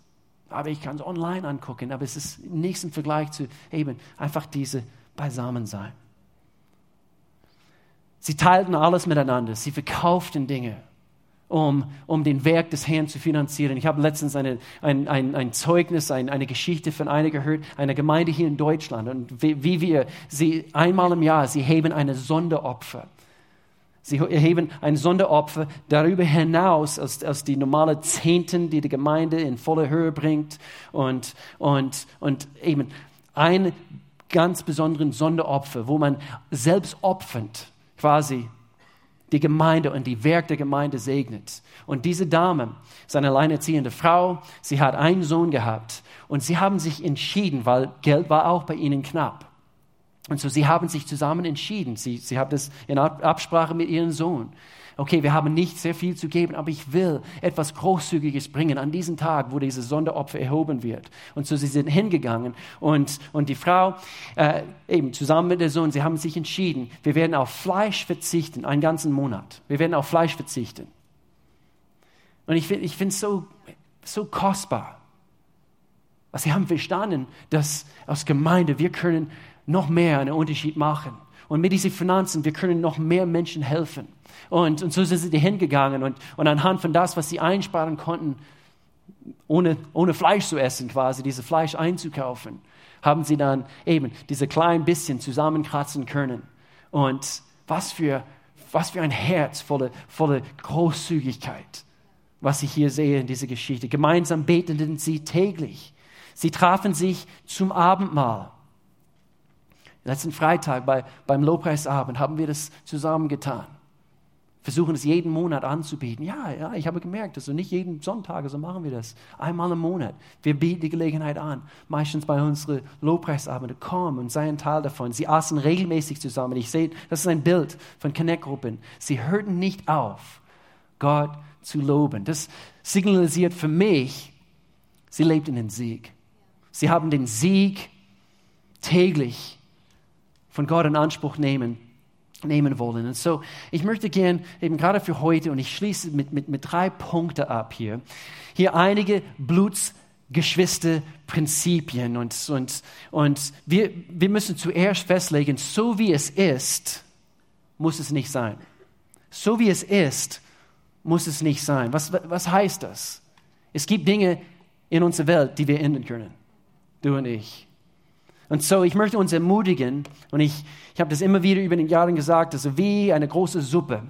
Aber ich kann es online angucken, aber es ist nichts im Vergleich zu eben einfach diese Beisammensein. Sie teilten alles miteinander, sie verkauften Dinge, um, um den Werk des Herrn zu finanzieren. Ich habe letztens eine, ein, ein, ein Zeugnis, ein, eine Geschichte von einer gehört, einer Gemeinde hier in Deutschland. Und wie, wie wir, sie einmal im Jahr, sie heben eine Sonderopfer. Sie erheben ein Sonderopfer darüber hinaus als, als die normale Zehnten, die die Gemeinde in volle Höhe bringt. Und, und, und eben einen ganz besonderen Sonderopfer, wo man selbst opfernd quasi die Gemeinde und die Werk der Gemeinde segnet. Und diese Dame ist eine alleinerziehende Frau. Sie hat einen Sohn gehabt und sie haben sich entschieden, weil Geld war auch bei ihnen knapp. Und so sie haben sich zusammen entschieden. Sie, sie haben das in Absprache mit ihrem Sohn okay, wir haben nicht sehr viel zu geben, aber ich will etwas Großzügiges bringen an diesem Tag, wo dieses Sonderopfer erhoben wird. Und so sie sind hingegangen und, und die Frau, äh, eben zusammen mit der Sohn, sie haben sich entschieden, wir werden auf Fleisch verzichten, einen ganzen Monat. Wir werden auf Fleisch verzichten. Und ich finde es so, so kostbar. Sie haben verstanden, dass aus Gemeinde wir können noch mehr einen Unterschied machen. Und mit diesen Finanzen, wir können noch mehr Menschen helfen. Und, und so sind sie hingegangen und, und anhand von das, was sie einsparen konnten, ohne, ohne Fleisch zu essen quasi, dieses Fleisch einzukaufen, haben sie dann eben diese kleinen bisschen zusammenkratzen können. Und was für, was für ein Herz voller volle Großzügigkeit, was ich hier sehe in dieser Geschichte. Gemeinsam beteten sie täglich. Sie trafen sich zum Abendmahl. Letzten Freitag bei, beim Lobpreisabend haben wir das zusammen getan versuchen es jeden Monat anzubieten. Ja, ja, ich habe gemerkt, also nicht jeden Sonntag, so machen wir das. Einmal im Monat. Wir bieten die Gelegenheit an. Meistens bei unseren Lobpreisabenden. Komm und sei ein Teil davon. Sie aßen regelmäßig zusammen. Ich sehe, das ist ein Bild von Connect-Gruppen. Sie hörten nicht auf, Gott zu loben. Das signalisiert für mich, sie lebten den Sieg. Sie haben den Sieg täglich von Gott in Anspruch nehmen nehmen wollen. Und so, ich möchte gern eben gerade für heute, und ich schließe mit, mit, mit drei Punkten ab hier, hier einige Blutsgeschwisterprinzipien. Und, und, und wir, wir müssen zuerst festlegen, so wie es ist, muss es nicht sein. So wie es ist, muss es nicht sein. Was, was heißt das? Es gibt Dinge in unserer Welt, die wir ändern können. Du und ich. Und so, ich möchte uns ermutigen, und ich, ich habe das immer wieder über den Jahren gesagt, also wie eine große Suppe.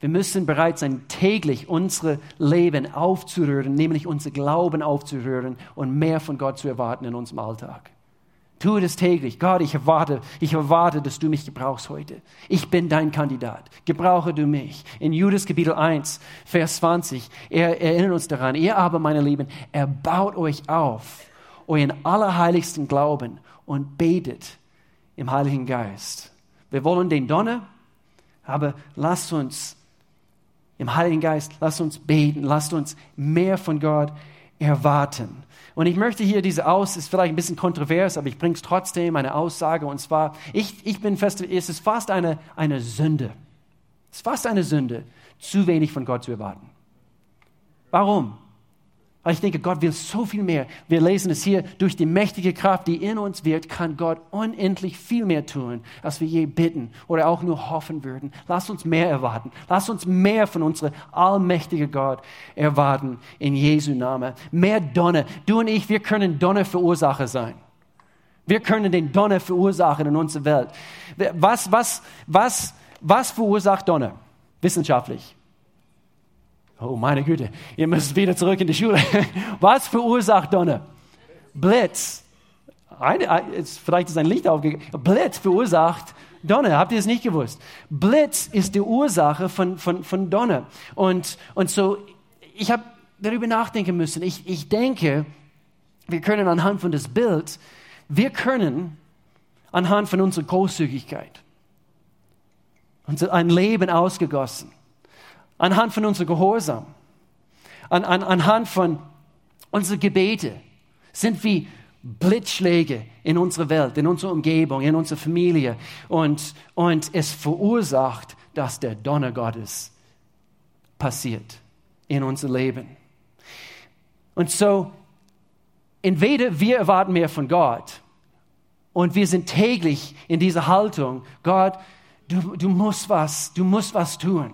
Wir müssen bereit sein, täglich unsere Leben aufzurühren, nämlich unser Glauben aufzurühren und mehr von Gott zu erwarten in unserem Alltag. Tue das täglich. Gott, ich erwarte, ich erwarte, dass du mich gebrauchst heute. Ich bin dein Kandidat. Gebrauche du mich. In Judas Kapitel 1, Vers 20, er erinnert uns daran, ihr aber, meine Lieben, erbaut euch auf, euren allerheiligsten Glauben und betet im Heiligen Geist. Wir wollen den Donner, aber lasst uns im Heiligen Geist, lasst uns beten, lasst uns mehr von Gott erwarten. Und ich möchte hier diese Aus, ist vielleicht ein bisschen kontrovers, aber ich bringe es trotzdem, eine Aussage. Und zwar, ich, ich bin fest, es ist fast eine, eine Sünde. Es ist fast eine Sünde, zu wenig von Gott zu erwarten. Warum? Aber ich denke, Gott will so viel mehr. Wir lesen es hier, durch die mächtige Kraft, die in uns wirkt, kann Gott unendlich viel mehr tun, als wir je bitten oder auch nur hoffen würden. Lass uns mehr erwarten. Lass uns mehr von unserem allmächtigen Gott erwarten in Jesu Namen. Mehr Donner. Du und ich, wir können Donnerverursacher sein. Wir können den Donner verursachen in unserer Welt. Was, was, was, was verursacht Donner? Wissenschaftlich. Oh, meine Güte, ihr müsst wieder zurück in die Schule. Was verursacht Donner? Blitz. Eine, vielleicht ist ein Licht aufgegangen. Blitz verursacht Donner. Habt ihr es nicht gewusst? Blitz ist die Ursache von, von, von Donner. Und, und so, ich habe darüber nachdenken müssen. Ich, ich denke, wir können anhand von das Bild, wir können anhand von unserer Großzügigkeit, unser, ein Leben ausgegossen, anhand von unserem Gehorsam, an, an, anhand von unseren Gebete, sind wie Blitzschläge in unserer Welt, in unserer Umgebung, in unserer Familie. Und, und es verursacht, dass der Donner Gottes passiert in unser Leben. Und so, entweder wir erwarten mehr von Gott und wir sind täglich in dieser Haltung, Gott, du, du musst was, du musst was tun.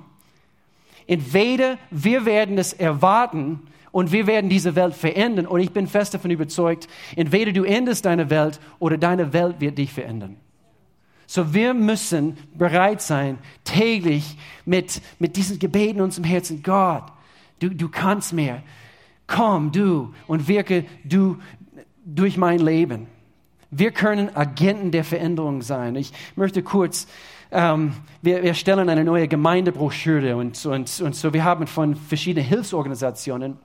Entweder wir werden es erwarten und wir werden diese Welt verändern und ich bin fest davon überzeugt, entweder du änderst deine Welt oder deine Welt wird dich verändern. So wir müssen bereit sein, täglich mit, mit diesen Gebeten in unserem Herzen, Gott, du, du kannst mehr. Komm, du, und wirke du durch mein Leben. Wir können Agenten der Veränderung sein. Ich möchte kurz, ähm, wir, wir stellen eine neue Gemeindebroschüre und, und, und so, wir haben von verschiedenen Hilfsorganisationen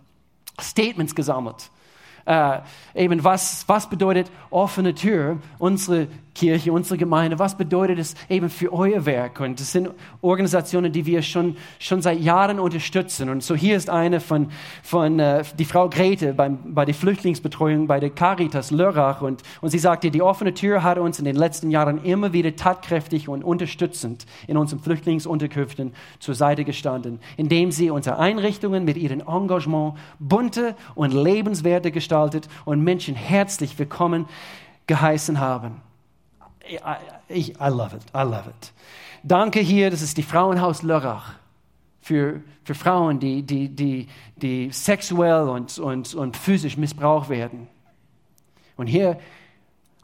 Statements gesammelt. Äh, eben was, was bedeutet offene Tür, unsere Kirche, unsere Gemeinde, was bedeutet es eben für euer Werk? Und das sind Organisationen, die wir schon, schon seit Jahren unterstützen. Und so hier ist eine von, von äh, die Frau Grete beim, bei der Flüchtlingsbetreuung bei der Caritas Lörrach. Und, und sie sagte, die offene Tür hat uns in den letzten Jahren immer wieder tatkräftig und unterstützend in unseren Flüchtlingsunterkünften zur Seite gestanden, indem sie unsere Einrichtungen mit ihrem Engagement bunte und lebenswerte gestaltet und Menschen herzlich willkommen geheißen haben. Ich, I love it, I love it. Danke hier, das ist die Frauenhaus Lörrach für, für Frauen, die, die, die, die sexuell und, und, und physisch missbraucht werden. Und hier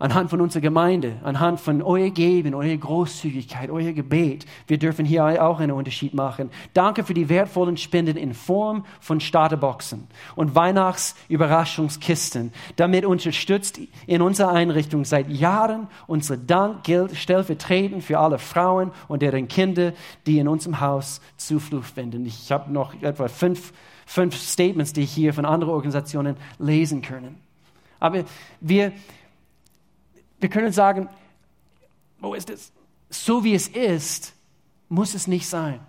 anhand von unserer Gemeinde, anhand von euer Geben, eure Großzügigkeit, euer Gebet. Wir dürfen hier auch einen Unterschied machen. Danke für die wertvollen Spenden in Form von Starterboxen und Weihnachtsüberraschungskisten. Damit unterstützt in unserer Einrichtung seit Jahren unser Dank gilt stellvertretend für alle Frauen und deren Kinder, die in unserem Haus Zuflucht finden. Ich habe noch etwa fünf, fünf Statements, die ich hier von anderen Organisationen lesen können. Aber wir, wir können sagen, wo ist es? So wie es ist, muss es nicht sein.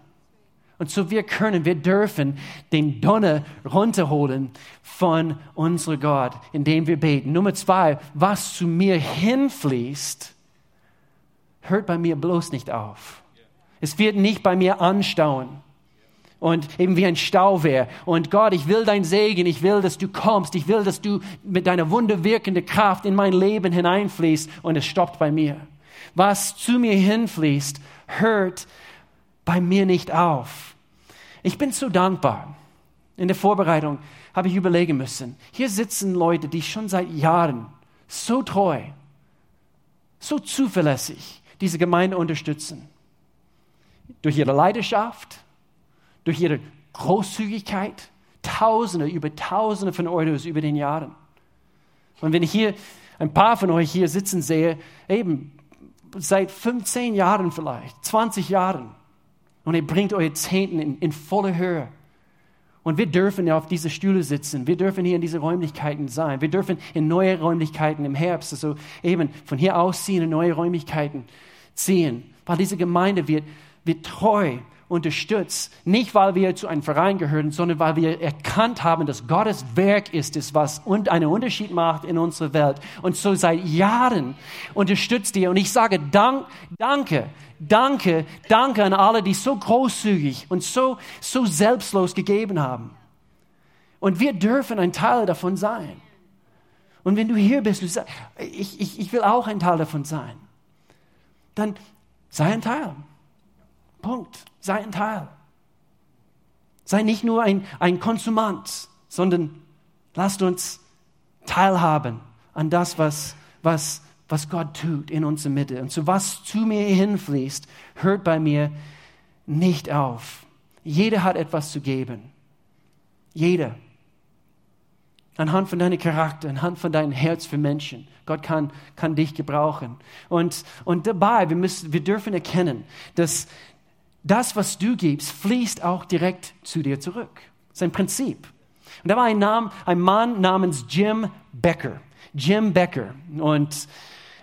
Und so wir können, wir dürfen den Donner runterholen von unserem Gott, indem wir beten. Nummer zwei, was zu mir hinfließt, hört bei mir bloß nicht auf. Es wird nicht bei mir anstauen und eben wie ein Stauwehr. Und Gott, ich will dein Segen, ich will, dass du kommst, ich will, dass du mit deiner wunderwirkende Kraft in mein Leben hineinfließt und es stoppt bei mir. Was zu mir hinfließt, hört bei mir nicht auf. Ich bin so dankbar. In der Vorbereitung habe ich überlegen müssen. Hier sitzen Leute, die schon seit Jahren so treu, so zuverlässig diese Gemeinde unterstützen. Durch ihre Leidenschaft, durch ihre Großzügigkeit Tausende, über Tausende von Euros über den Jahren. Und wenn ich hier ein paar von euch hier sitzen sehe, eben seit 15 Jahren vielleicht, 20 Jahren, und ihr bringt eure Zehnten in, in volle Höhe. Und wir dürfen ja auf diese Stühle sitzen. Wir dürfen hier in diese Räumlichkeiten sein. Wir dürfen in neue Räumlichkeiten im Herbst, also eben von hier ausziehen in neue Räumlichkeiten ziehen. Weil diese Gemeinde wird, wird treu unterstützt, nicht weil wir zu einem Verein gehören, sondern weil wir erkannt haben, dass Gottes Werk ist es, was einen Unterschied macht in unserer Welt. Und so seit Jahren unterstützt ihr. Und ich sage Dank, danke, danke, danke an alle, die so großzügig und so, so selbstlos gegeben haben. Und wir dürfen ein Teil davon sein. Und wenn du hier bist, du sagst, ich, ich, ich will auch ein Teil davon sein, dann sei ein Teil. Punkt. Sei ein Teil. Sei nicht nur ein, ein Konsument, sondern lasst uns teilhaben an das, was, was, was Gott tut in unserer Mitte. Und so was zu mir hinfließt, hört bei mir nicht auf. Jeder hat etwas zu geben. Jeder. Anhand von deinem Charakter, anhand von deinem Herz für Menschen. Gott kann, kann dich gebrauchen. Und, und dabei, wir, müssen, wir dürfen erkennen, dass, das, was du gibst, fließt auch direkt zu dir zurück. Das ist ein Prinzip. Und da war ein, Name, ein Mann namens Jim Becker. Jim Becker. Und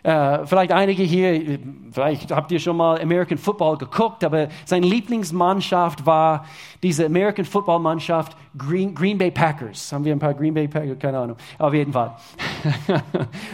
äh, vielleicht einige hier, vielleicht habt ihr schon mal American Football geguckt, aber seine Lieblingsmannschaft war diese American Football Mannschaft Green, Green Bay Packers. Haben wir ein paar Green Bay Packers? Keine Ahnung. Auf jeden Fall.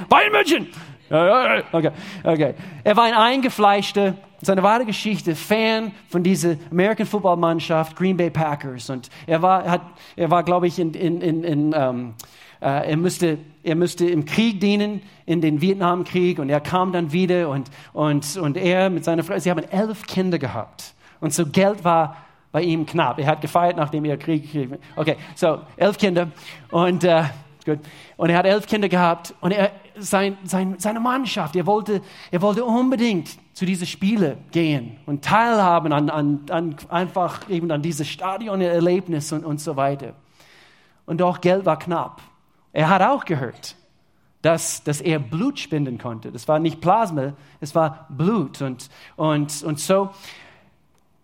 Bayern München! Okay, okay. Er war ein eingefleischter, seine wahre Geschichte, Fan von dieser American Football Mannschaft, Green Bay Packers. Und er war, hat, er war glaube ich, in, in, in, in ähm, äh, er, müsste, er müsste im Krieg dienen, in den Vietnamkrieg. Und er kam dann wieder und, und, und er mit seiner Frau, sie haben elf Kinder gehabt. Und so Geld war bei ihm knapp. Er hat gefeiert, nachdem er Krieg. Okay, so elf Kinder. Und, äh, gut. und er hat elf Kinder gehabt. Und er, sein, sein, seine Mannschaft, er wollte, er wollte unbedingt zu diesen Spielen gehen und teilhaben an, an, an einfach eben an dieses Stadionerlebnis und, und so weiter. Und doch Geld war knapp. Er hat auch gehört, dass, dass er Blut spenden konnte. Das war nicht Plasma, es war Blut. Und, und, und so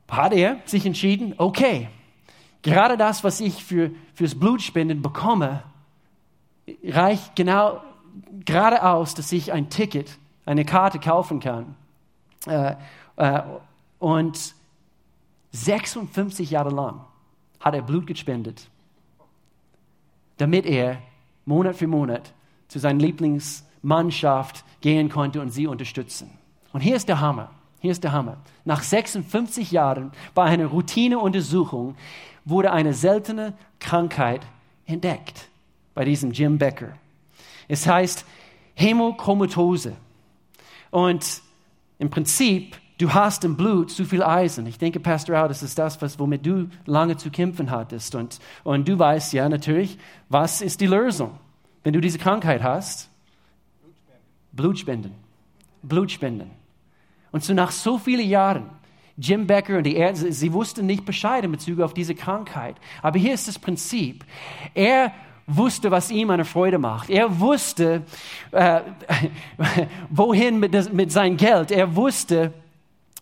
hat er sich entschieden, okay, gerade das, was ich für, fürs Blutspenden bekomme, reicht genau geradeaus, dass ich ein Ticket, eine Karte kaufen kann. Äh, äh, und 56 Jahre lang hat er Blut gespendet, damit er Monat für Monat zu seiner Lieblingsmannschaft gehen konnte und sie unterstützen. Und hier ist der Hammer. Hier ist der Hammer. Nach 56 Jahren bei einer Routineuntersuchung wurde eine seltene Krankheit entdeckt bei diesem Jim Becker. Es heißt Hämochromatose. Und im Prinzip, du hast im Blut zu viel Eisen. Ich denke, Pastor Al, das ist das, was, womit du lange zu kämpfen hattest. Und, und du weißt ja natürlich, was ist die Lösung, wenn du diese Krankheit hast? Blutspenden. Blutspenden. Und so nach so vielen Jahren, Jim Becker und die Ärzte, sie wussten nicht Bescheid in Bezug auf diese Krankheit. Aber hier ist das Prinzip. Er wusste, was ihm eine Freude macht. Er wusste, äh, wohin mit, mit sein Geld. Er wusste,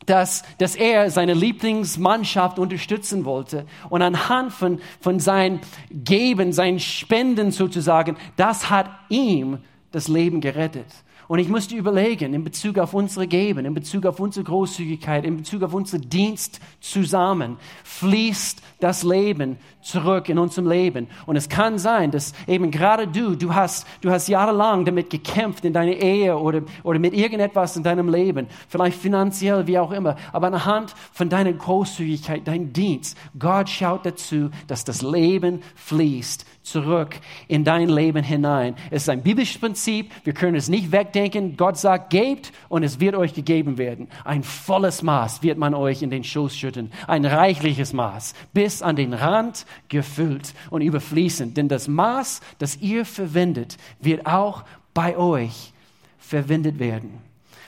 dass, dass er seine Lieblingsmannschaft unterstützen wollte. Und anhand von, von sein Geben, sein Spenden sozusagen, das hat ihm das Leben gerettet. Und ich musste überlegen, in Bezug auf unsere Geben, in Bezug auf unsere Großzügigkeit, in Bezug auf unseren Dienst zusammen, fließt das Leben zurück in unserem Leben. Und es kann sein, dass eben gerade du, du hast, du hast jahrelang damit gekämpft in deiner Ehe oder, oder mit irgendetwas in deinem Leben, vielleicht finanziell, wie auch immer, aber anhand von deiner Großzügigkeit, dein Dienst, Gott schaut dazu, dass das Leben fließt zurück in dein Leben hinein. Es ist ein biblisches Prinzip. Wir können es nicht wegdenken. Gott sagt, gebt und es wird euch gegeben werden. Ein volles Maß wird man euch in den Schoß schütten. Ein reichliches Maß. Bis an den Rand gefüllt und überfließend. Denn das Maß, das ihr verwendet, wird auch bei euch verwendet werden.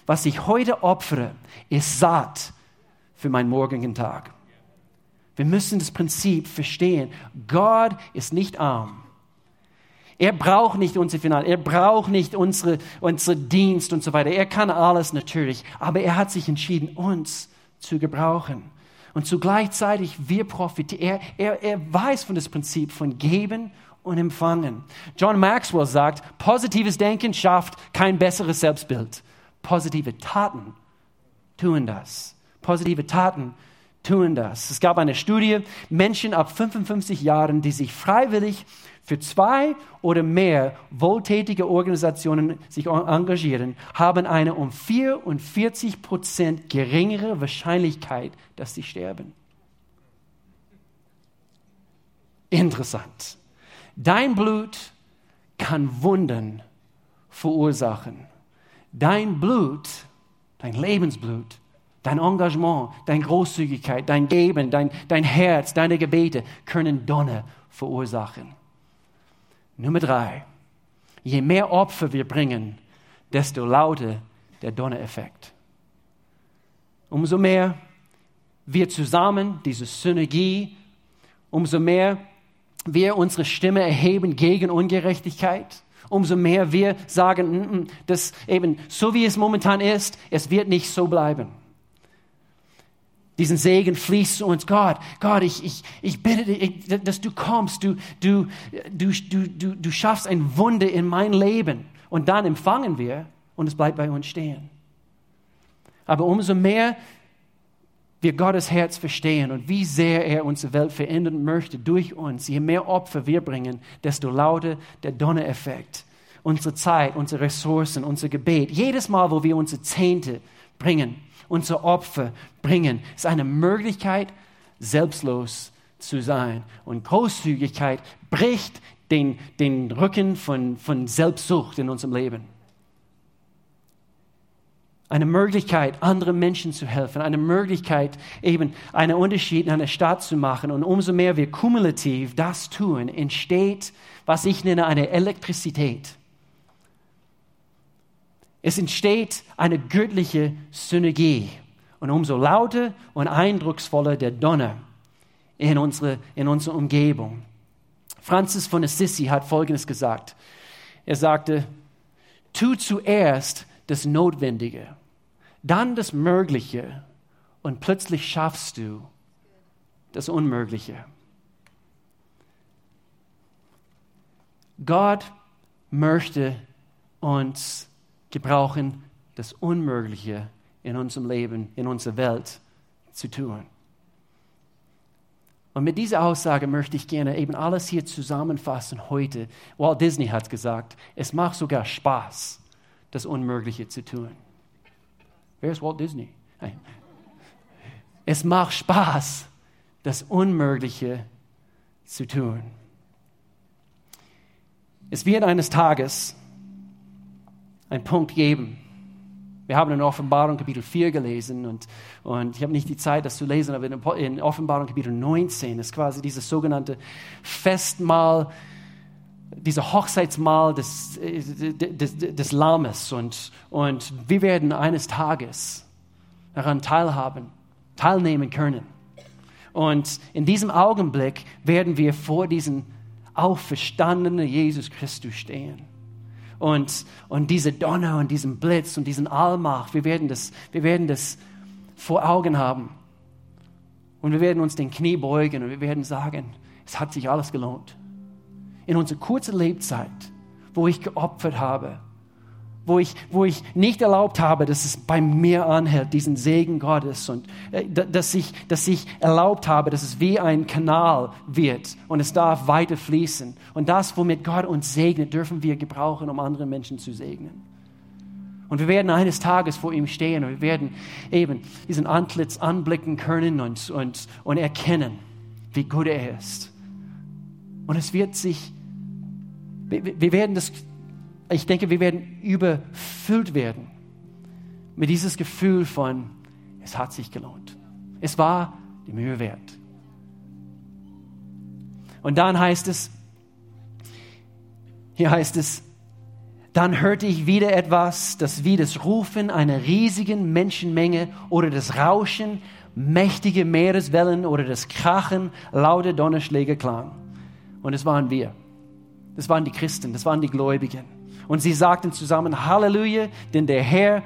Was ich heute opfere, ist satt für meinen morgigen Tag. Wir müssen das Prinzip verstehen. Gott ist nicht arm. Er braucht nicht unsere Finanzen, er braucht nicht unsere, unsere Dienst und so weiter. Er kann alles natürlich, aber er hat sich entschieden, uns zu gebrauchen. Und zu gleichzeitig wir profitieren. Er, er, er weiß von das Prinzip von geben und empfangen. John Maxwell sagt, positives Denken schafft kein besseres Selbstbild. Positive Taten tun das. Positive Taten tun das. Es gab eine Studie, Menschen ab 55 Jahren, die sich freiwillig für zwei oder mehr wohltätige Organisationen sich engagieren, haben eine um 44 Prozent geringere Wahrscheinlichkeit, dass sie sterben. Interessant. Dein Blut kann Wunden verursachen. Dein Blut, dein Lebensblut, dein Engagement, deine Großzügigkeit, dein Geben, dein, dein Herz, deine Gebete können Donner verursachen. Nummer drei. Je mehr Opfer wir bringen, desto lauter der Donnereffekt. Umso mehr wir zusammen diese Synergie, umso mehr wir unsere Stimme erheben gegen Ungerechtigkeit, umso mehr wir sagen, mm, mm, dass eben so wie es momentan ist, es wird nicht so bleiben diesen Segen fließt zu uns. Gott, Gott, ich, ich, ich bitte dich, dass du kommst, du, du, du, du, du, du schaffst ein Wunder in mein Leben. Und dann empfangen wir und es bleibt bei uns stehen. Aber umso mehr wir Gottes Herz verstehen und wie sehr er unsere Welt verändern möchte durch uns, je mehr Opfer wir bringen, desto lauter der Donnereffekt. unsere Zeit, unsere Ressourcen, unser Gebet, jedes Mal, wo wir unsere Zehnte bringen, unser Opfer bringen, ist eine Möglichkeit, selbstlos zu sein. Und Großzügigkeit bricht den, den Rücken von, von Selbstsucht in unserem Leben. Eine Möglichkeit, anderen Menschen zu helfen, eine Möglichkeit, eben einen Unterschied in einer Stadt zu machen. Und umso mehr wir kumulativ das tun, entsteht, was ich nenne, eine Elektrizität. Es entsteht eine göttliche Synergie. Und umso lauter und eindrucksvoller der Donner in unsere, in unsere Umgebung. Francis von Assisi hat Folgendes gesagt. Er sagte, tu zuerst das Notwendige, dann das Mögliche und plötzlich schaffst du das Unmögliche. Gott möchte uns gebrauchen, das Unmögliche in unserem Leben, in unserer Welt zu tun. Und mit dieser Aussage möchte ich gerne eben alles hier zusammenfassen heute. Walt Disney hat gesagt, es macht sogar Spaß, das Unmögliche zu tun. Wer ist Walt Disney? Nein. Es macht Spaß, das Unmögliche zu tun. Es wird eines Tages einen Punkt geben, wir haben in Offenbarung Kapitel 4 gelesen und, und ich habe nicht die Zeit, das zu lesen, aber in Offenbarung Kapitel 19 ist quasi dieses sogenannte Festmahl, dieser Hochzeitsmahl des, des, des Lammes. Und, und wir werden eines Tages daran teilhaben, teilnehmen können. Und in diesem Augenblick werden wir vor diesem auferstandenen Jesus Christus stehen und, und diese Donner und diesen Blitz und diesen Allmacht, wir werden, das, wir werden das vor Augen haben. Und wir werden uns den Knie beugen und wir werden sagen, es hat sich alles gelohnt. In unserer kurzen Lebzeit, wo ich geopfert habe, wo ich, wo ich nicht erlaubt habe, dass es bei mir anhält, diesen Segen Gottes und äh, dass, ich, dass ich erlaubt habe, dass es wie ein Kanal wird und es darf weiter fließen. Und das, womit Gott uns segnet, dürfen wir gebrauchen, um andere Menschen zu segnen. Und wir werden eines Tages vor ihm stehen und wir werden eben diesen Antlitz anblicken können und, und, und erkennen, wie gut er ist. Und es wird sich, wir werden das ich denke, wir werden überfüllt werden mit dieses Gefühl von, es hat sich gelohnt. Es war die Mühe wert. Und dann heißt es, hier heißt es, dann hörte ich wieder etwas, das wie das Rufen einer riesigen Menschenmenge oder das Rauschen mächtiger Meereswellen oder das Krachen lauter Donnerschläge klang. Und es waren wir. Das waren die Christen, das waren die Gläubigen. Und sie sagten zusammen, Halleluja, denn der Herr,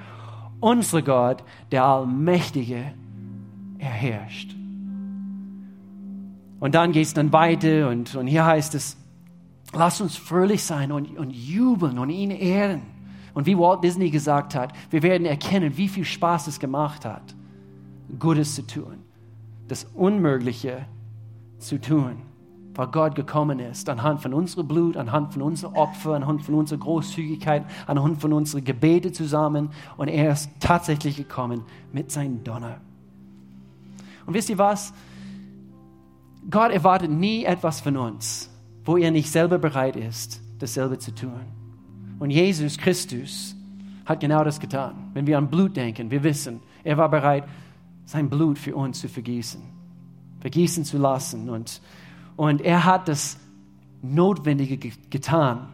unser Gott, der Allmächtige, er herrscht. Und dann geht es dann weiter und, und hier heißt es, lass uns fröhlich sein und, und jubeln und ihn ehren. Und wie Walt Disney gesagt hat, wir werden erkennen, wie viel Spaß es gemacht hat, Gutes zu tun, das Unmögliche zu tun weil Gott gekommen ist, anhand von unserem Blut, anhand von unserem Opfer, anhand von unserer Großzügigkeit, anhand von unseren Gebete zusammen. Und er ist tatsächlich gekommen mit seinem Donner. Und wisst ihr was? Gott erwartet nie etwas von uns, wo er nicht selber bereit ist, dasselbe zu tun. Und Jesus Christus hat genau das getan. Wenn wir an Blut denken, wir wissen, er war bereit, sein Blut für uns zu vergießen, vergießen zu lassen. Und und er hat das Notwendige getan,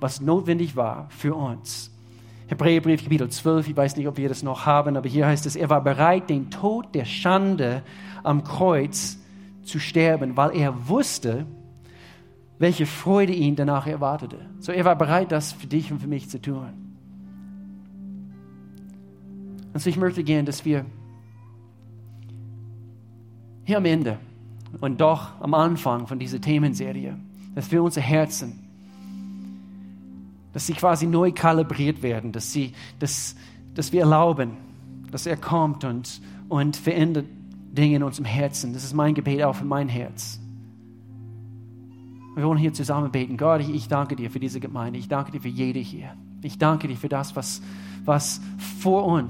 was notwendig war für uns. Hebräerbrief Kapitel 12, ich weiß nicht, ob wir das noch haben, aber hier heißt es, er war bereit, den Tod der Schande am Kreuz zu sterben, weil er wusste, welche Freude ihn danach erwartete. So er war bereit, das für dich und für mich zu tun. Und so ich möchte gern, dass wir hier am Ende und doch am Anfang von dieser Themenserie, dass wir unsere Herzen, dass sie quasi neu kalibriert werden, dass, sie, dass, dass wir erlauben, dass er kommt und, und verändert Dinge in unserem Herzen. Das ist mein Gebet auch für mein Herz. Wir wollen hier zusammen beten. Gott, ich, ich danke dir für diese Gemeinde. Ich danke dir für jede hier. Ich danke dir für das, was, was vor uns